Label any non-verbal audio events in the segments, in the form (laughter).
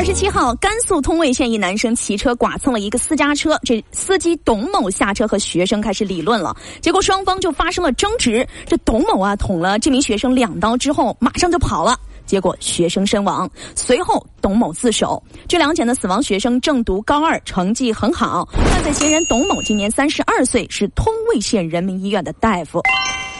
二十七号，甘肃通渭县一男生骑车剐蹭了一个私家车，这司机董某下车和学生开始理论了，结果双方就发生了争执。这董某啊捅了这名学生两刀之后，马上就跑了，结果学生身亡。随后董某自首。据了解呢，死亡学生正读高二，成绩很好。犯罪嫌疑人董某今年三十二岁，是通渭县人民医院的大夫。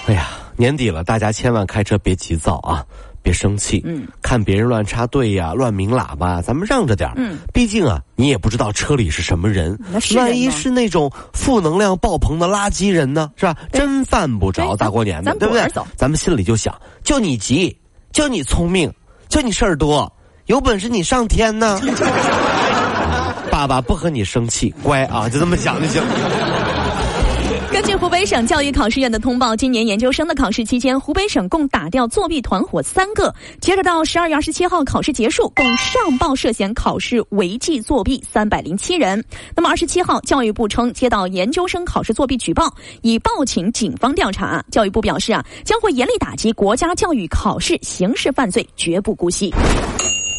哎呀，年底了，大家千万开车别急躁啊！别生气，嗯，看别人乱插队呀、乱鸣喇叭，咱们让着点嗯，毕竟啊，你也不知道车里是什么人，万一是那种负能量爆棚的垃圾人呢，是吧？真犯不着。大过年的，对不对？咱们心里就想，就你急，就你聪明，就你事儿多，有本事你上天呢！(laughs) 爸爸不和你生气，乖啊，就这么想就行。根据湖北省教育考试院的通报，今年研究生的考试期间，湖北省共打掉作弊团伙三个。截止到十二月二十七号考试结束，共上报涉嫌考试违纪作弊三百零七人。那么二十七号，教育部称接到研究生考试作弊举报，已报请警方调查。教育部表示啊，将会严厉打击国家教育考试刑事犯罪，绝不姑息。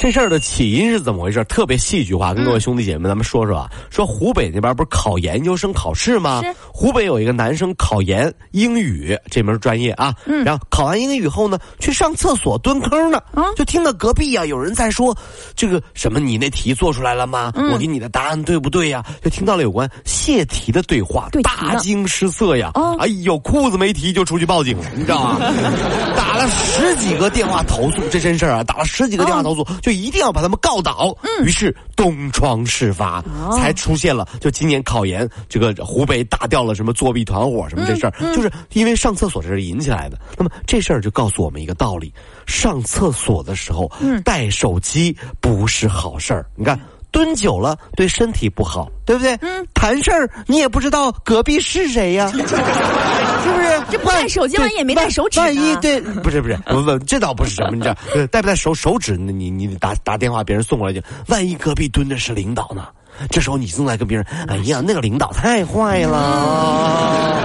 这事儿的起因是怎么回事？特别戏剧化，跟各位兄弟姐妹们咱们说说啊。说湖北那边不是考研究生考试吗？湖北有一个男生考研英语这门专业啊，然后考完英语后呢，去上厕所蹲坑呢，就听到隔壁啊有人在说，这个什么你那题做出来了吗？我给你的答案对不对呀？就听到了有关泄题的对话，大惊失色呀！哎呦，裤子没提就出去报警了，你知道吗？(laughs) 打了十几个电话投诉，这真事儿啊！打了十几个电话投诉就。一定要把他们告倒。于是东窗事发，才出现了。就今年考研，这个湖北打掉了什么作弊团伙什么这事儿，就是因为上厕所这事引起来的。那么这事儿就告诉我们一个道理：上厕所的时候带手机不是好事儿。你看。蹲久了对身体不好，对不对？嗯，谈事儿你也不知道隔壁是谁呀，(laughs) 是不是？这不带手机，万一也没带手指万一对，不是不是，不不，这倒不是什么，你知道，带不带手手指？你你打打电话，别人送过来就，万一隔壁蹲的是领导呢？这时候你正在跟别人，哎呀，那个领导太坏了，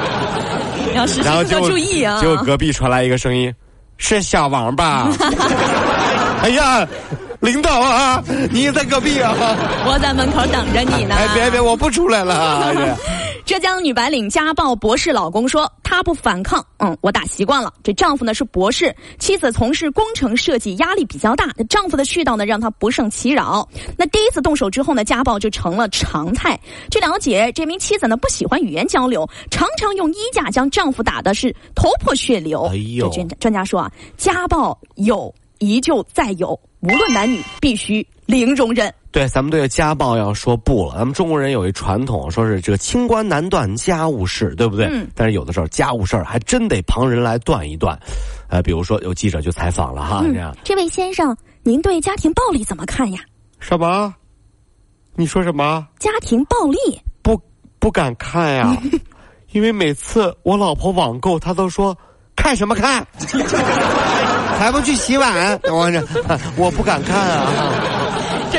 要时时刻注意啊！结果隔壁传来一个声音，是小王吧？(laughs) 哎呀！领导啊，你也在隔壁啊！我在门口等着你呢。哎，别别，我不出来了。(laughs) 浙江女白领家暴博士老公说，她不反抗，嗯，我打习惯了。这丈夫呢是博士，妻子从事工程设计，压力比较大。丈夫的絮叨呢让她不胜其扰。那第一次动手之后呢，家暴就成了常态。据了解，这名妻子呢不喜欢语言交流，常常用衣架将丈夫打的是头破血流。哎呦，专专家说啊，家暴有。依旧再有，无论男女，必须零容忍。对，咱们对家暴要说不了。咱们中国人有一传统，说是这个清官难断家务事，对不对？嗯。但是有的时候家务事儿还真得旁人来断一断。呃，比如说有记者就采访了哈，这样。这位先生，您对家庭暴力怎么看呀？什么？你说什么？家庭暴力？不，不敢看呀，(laughs) 因为每次我老婆网购，她都说看什么看。(laughs) 还不去洗碗？我这 (laughs) 我不敢看啊。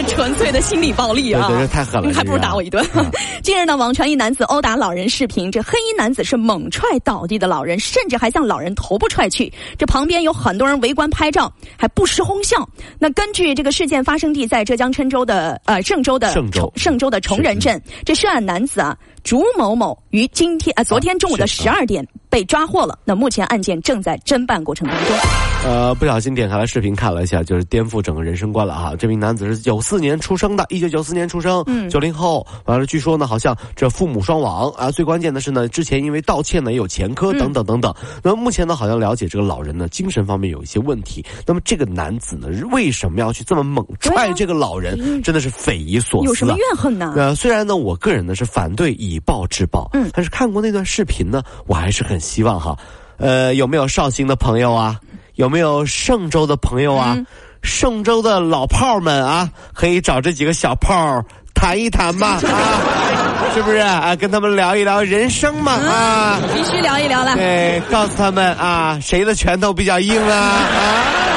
这 (laughs) 纯粹的心理暴力啊！对，这太狠了，还不如打我一顿。(laughs) 近日呢，网传一男子殴打老人视频，这黑衣男子是猛踹倒地的老人，甚至还向老人头部踹去。这旁边有很多人围观拍照，还不时哄笑。那根据这个事件发生地在浙江郴州的呃嵊州的嵊州嵊州的崇仁镇，这涉案男子啊朱某某于今天啊昨天中午的十二点被抓获了。那目前案件正在侦办过程当中。呃，不小心点开了视频看了一下，就是颠覆整个人生观了哈！这名男子是九四年出生的，一九九四年出生，九零后。完了，据说呢，好像这父母双亡啊。最关键的是呢，之前因为盗窃呢也有前科等等等等。那么目前呢，好像了解这个老人呢精神方面有一些问题。那么这个男子呢，为什么要去这么猛踹这个老人？真的是匪夷所思。有什么怨恨呢？呃，虽然呢，我个人呢是反对以暴制暴，嗯，但是看过那段视频呢，我还是很希望哈。呃，有没有绍兴的朋友啊？有没有嵊州的朋友啊？嵊州的老炮们啊，可以找这几个小炮谈一谈吧 (laughs) 啊，是不是啊？跟他们聊一聊人生嘛啊，必须聊一聊了。对，告诉他们啊，谁的拳头比较硬啊啊。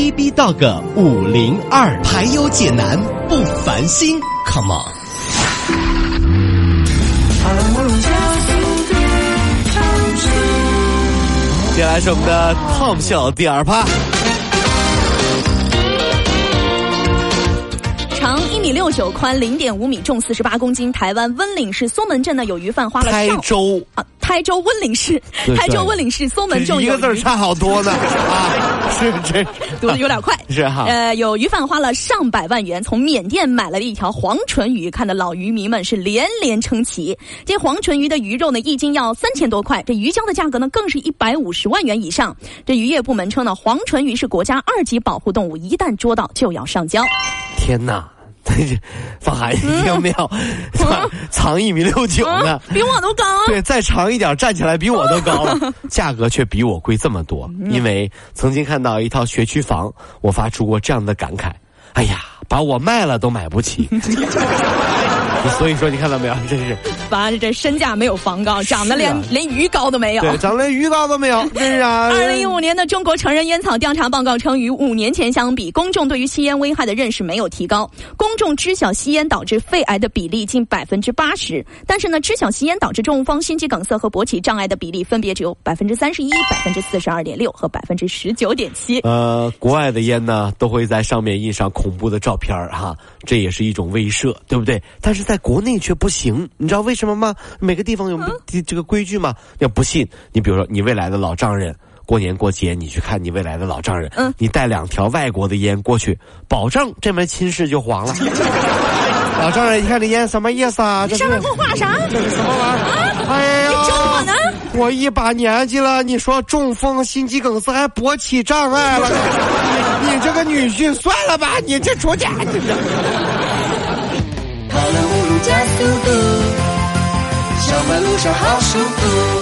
B B Dog 五零二，排忧解难不烦心，Come on！接下来是我们的 Tom 秀第二趴。长一米六九，宽零点五米，重四十八公斤。台湾温岭市松门镇呢，有鱼贩花了台州啊。台州温岭市，台州温岭市松门镇一个字差好多呢啊！是这读的有点快，是哈。呃，有鱼贩花了上百万元从缅甸买来了一条黄唇鱼，看的老渔民们是连连称奇。这黄唇鱼的鱼肉呢，一斤要三千多块，这鱼胶的价格呢，更是一百五十万元以上。这渔业部门称呢，黄唇鱼是国家二级保护动物，一旦捉到就要上交。天哪！(laughs) 放寒你有没有？藏一米六九呢，比我都高。对，再长一点，站起来比我都高了。(laughs) 价格却比我贵这么多，因为曾经看到一套学区房，我发出过这样的感慨：哎呀，把我卖了都买不起。(laughs) 所以说，你看到没有？真是，反正这身价没有房高，长得连连鱼高都没有。对，长得连鱼高都没有。(laughs) 真是啊！二零一五年的中国成人烟草调查报告称，与五年前相比，公众对于吸烟危害的认识没有提高。公众知晓吸烟导致肺癌的比例近百分之八十，但是呢，知晓吸烟导致中风、心肌梗塞和勃起障碍的比例分别只有百分之三十一、百分之四十二点六和百分之十九点七。呃，国外的烟呢，都会在上面印上恐怖的照片哈，这也是一种威慑，对不对？但是在国内却不行，你知道为什么吗？每个地方有这个规矩吗？要不信，你比如说你未来的老丈人，过年过节你去看你未来的老丈人，嗯，你带两条外国的烟过去，保证这门亲事就黄了。(laughs) 老丈人，一看这烟什么意思啊？这上面给我画啥？这是什么玩意儿？哎呀，你整我呢？我一把年纪了，你说中风、心肌梗塞还勃起障碍了，你这个女婿算了吧，你这出去。加速度，小马路上好舒服。